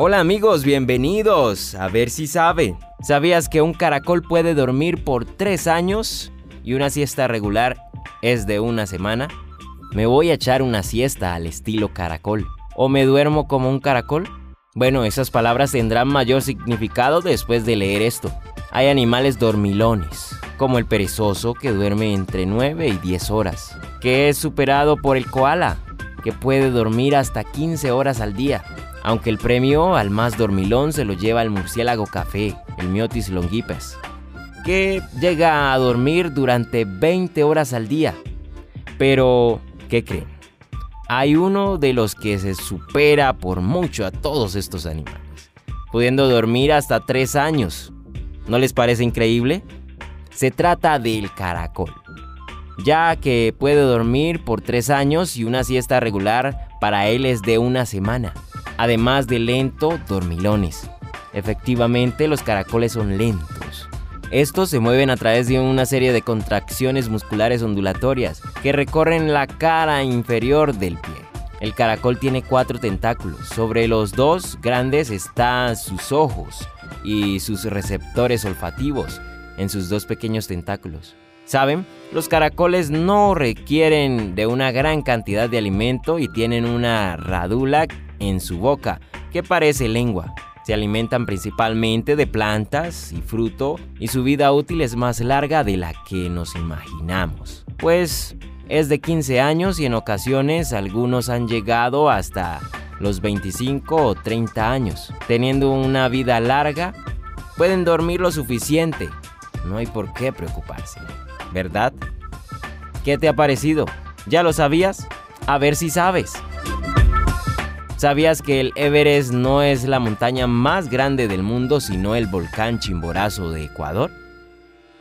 Hola amigos, bienvenidos. A ver si sabe. ¿Sabías que un caracol puede dormir por tres años y una siesta regular es de una semana? ¿Me voy a echar una siesta al estilo caracol? ¿O me duermo como un caracol? Bueno, esas palabras tendrán mayor significado después de leer esto. Hay animales dormilones, como el perezoso que duerme entre 9 y 10 horas, que es superado por el koala, que puede dormir hasta 15 horas al día aunque el premio al más dormilón se lo lleva el murciélago café, el Myotis longipes, que llega a dormir durante 20 horas al día. Pero, ¿qué creen? Hay uno de los que se supera por mucho a todos estos animales, pudiendo dormir hasta 3 años. ¿No les parece increíble? Se trata del caracol, ya que puede dormir por 3 años y una siesta regular para él es de una semana además de lento, dormilones. Efectivamente, los caracoles son lentos. Estos se mueven a través de una serie de contracciones musculares ondulatorias que recorren la cara inferior del pie. El caracol tiene cuatro tentáculos. Sobre los dos grandes están sus ojos y sus receptores olfativos en sus dos pequeños tentáculos. ¿Saben? Los caracoles no requieren de una gran cantidad de alimento y tienen una radula en su boca, que parece lengua. Se alimentan principalmente de plantas y fruto y su vida útil es más larga de la que nos imaginamos. Pues es de 15 años y en ocasiones algunos han llegado hasta los 25 o 30 años. Teniendo una vida larga, pueden dormir lo suficiente. No hay por qué preocuparse, ¿verdad? ¿Qué te ha parecido? ¿Ya lo sabías? A ver si sabes. ¿Sabías que el Everest no es la montaña más grande del mundo, sino el volcán Chimborazo de Ecuador?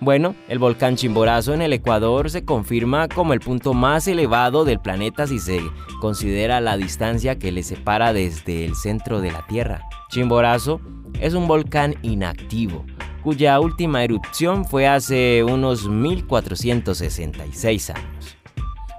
Bueno, el volcán Chimborazo en el Ecuador se confirma como el punto más elevado del planeta si se considera la distancia que le separa desde el centro de la Tierra. Chimborazo es un volcán inactivo, cuya última erupción fue hace unos 1466 años.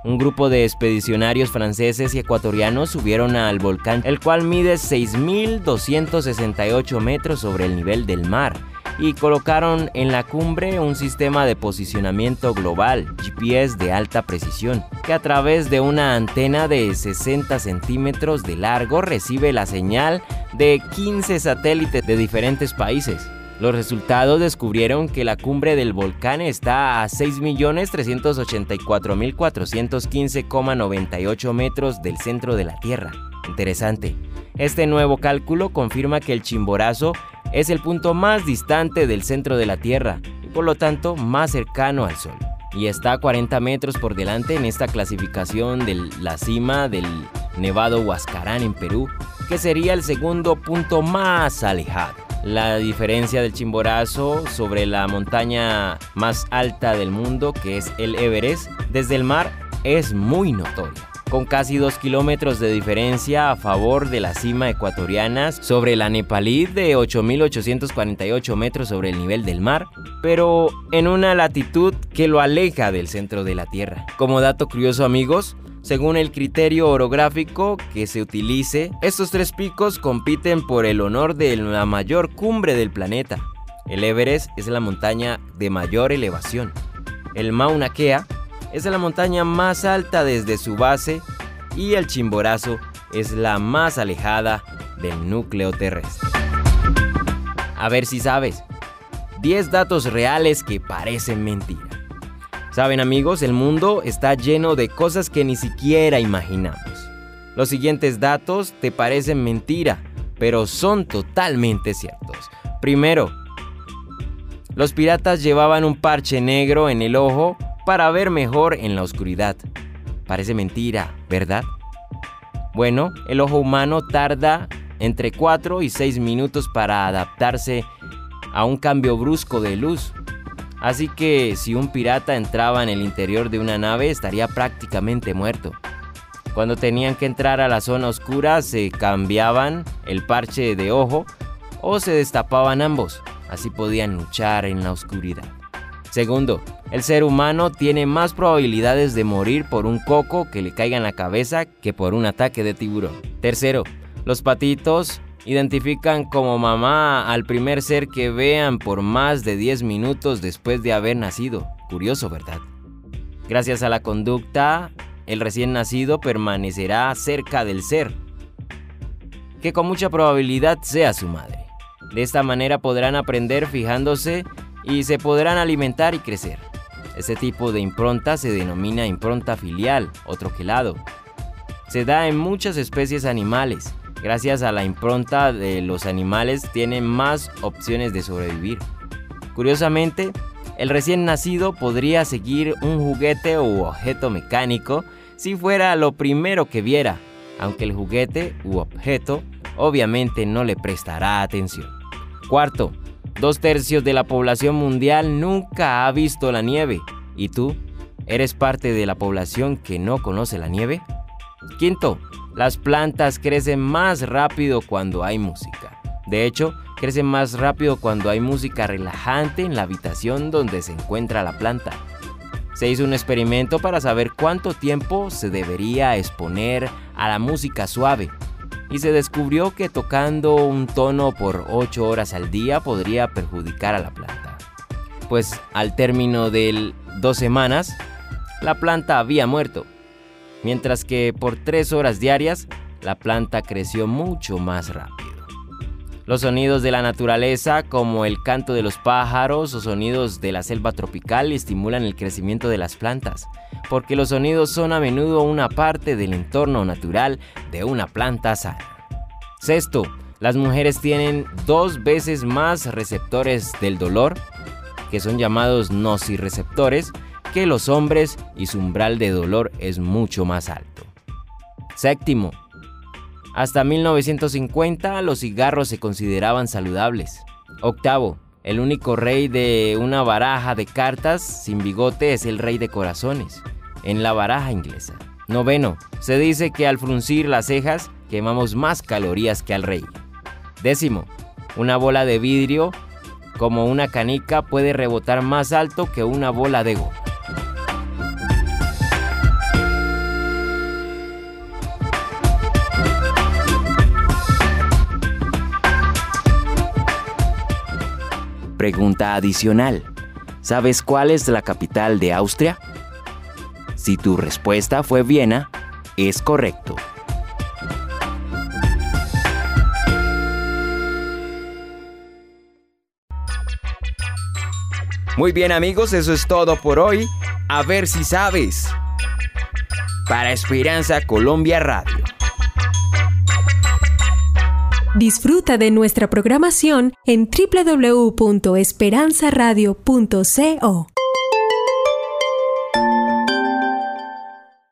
Un grupo de expedicionarios franceses y ecuatorianos subieron al volcán, el cual mide 6.268 metros sobre el nivel del mar, y colocaron en la cumbre un sistema de posicionamiento global, GPS de alta precisión, que a través de una antena de 60 centímetros de largo recibe la señal de 15 satélites de diferentes países. Los resultados descubrieron que la cumbre del volcán está a 6.384.415,98 metros del centro de la Tierra. Interesante. Este nuevo cálculo confirma que el Chimborazo es el punto más distante del centro de la Tierra y por lo tanto más cercano al Sol. Y está a 40 metros por delante en esta clasificación de la cima del Nevado Huascarán en Perú, que sería el segundo punto más alejado. La diferencia del Chimborazo sobre la montaña más alta del mundo, que es el Everest, desde el mar es muy notoria con casi 2 kilómetros de diferencia a favor de la cima ecuatoriana sobre la Nepalí de 8.848 metros sobre el nivel del mar, pero en una latitud que lo aleja del centro de la Tierra. Como dato curioso amigos, según el criterio orográfico que se utilice, estos tres picos compiten por el honor de la mayor cumbre del planeta. El Everest es la montaña de mayor elevación. El Mauna Kea es la montaña más alta desde su base y el Chimborazo es la más alejada del núcleo terrestre. A ver si sabes. 10 datos reales que parecen mentira. Saben amigos, el mundo está lleno de cosas que ni siquiera imaginamos. Los siguientes datos te parecen mentira, pero son totalmente ciertos. Primero, los piratas llevaban un parche negro en el ojo para ver mejor en la oscuridad. Parece mentira, ¿verdad? Bueno, el ojo humano tarda entre 4 y 6 minutos para adaptarse a un cambio brusco de luz. Así que si un pirata entraba en el interior de una nave estaría prácticamente muerto. Cuando tenían que entrar a la zona oscura se cambiaban el parche de ojo o se destapaban ambos, así podían luchar en la oscuridad. Segundo, el ser humano tiene más probabilidades de morir por un coco que le caiga en la cabeza que por un ataque de tiburón. Tercero, los patitos identifican como mamá al primer ser que vean por más de 10 minutos después de haber nacido. Curioso, ¿verdad? Gracias a la conducta, el recién nacido permanecerá cerca del ser, que con mucha probabilidad sea su madre. De esta manera podrán aprender fijándose y se podrán alimentar y crecer. Este tipo de impronta se denomina impronta filial o troquelado. Se da en muchas especies animales. Gracias a la impronta de los animales tienen más opciones de sobrevivir. Curiosamente, el recién nacido podría seguir un juguete u objeto mecánico si fuera lo primero que viera, aunque el juguete u objeto obviamente no le prestará atención. Cuarto, dos tercios de la población mundial nunca ha visto la nieve. ¿Y tú? ¿Eres parte de la población que no conoce la nieve? Quinto, las plantas crecen más rápido cuando hay música. De hecho, crecen más rápido cuando hay música relajante en la habitación donde se encuentra la planta. Se hizo un experimento para saber cuánto tiempo se debería exponer a la música suave y se descubrió que tocando un tono por 8 horas al día podría perjudicar a la planta. Pues al término de dos semanas, la planta había muerto, mientras que por 3 horas diarias, la planta creció mucho más rápido. Los sonidos de la naturaleza, como el canto de los pájaros o sonidos de la selva tropical, estimulan el crecimiento de las plantas, porque los sonidos son a menudo una parte del entorno natural de una planta sana. Sexto, las mujeres tienen dos veces más receptores del dolor, que son llamados nociceptores, que los hombres y su umbral de dolor es mucho más alto. Séptimo, hasta 1950 los cigarros se consideraban saludables. Octavo, el único rey de una baraja de cartas sin bigote es el rey de corazones, en la baraja inglesa. Noveno, se dice que al fruncir las cejas quemamos más calorías que al rey. Décimo, una bola de vidrio como una canica puede rebotar más alto que una bola de goma. Pregunta adicional. ¿Sabes cuál es la capital de Austria? Si tu respuesta fue Viena, es correcto. Muy bien amigos, eso es todo por hoy. A ver si sabes. Para Esperanza Colombia Radio. Disfruta de nuestra programación en www.esperanzaradio.co.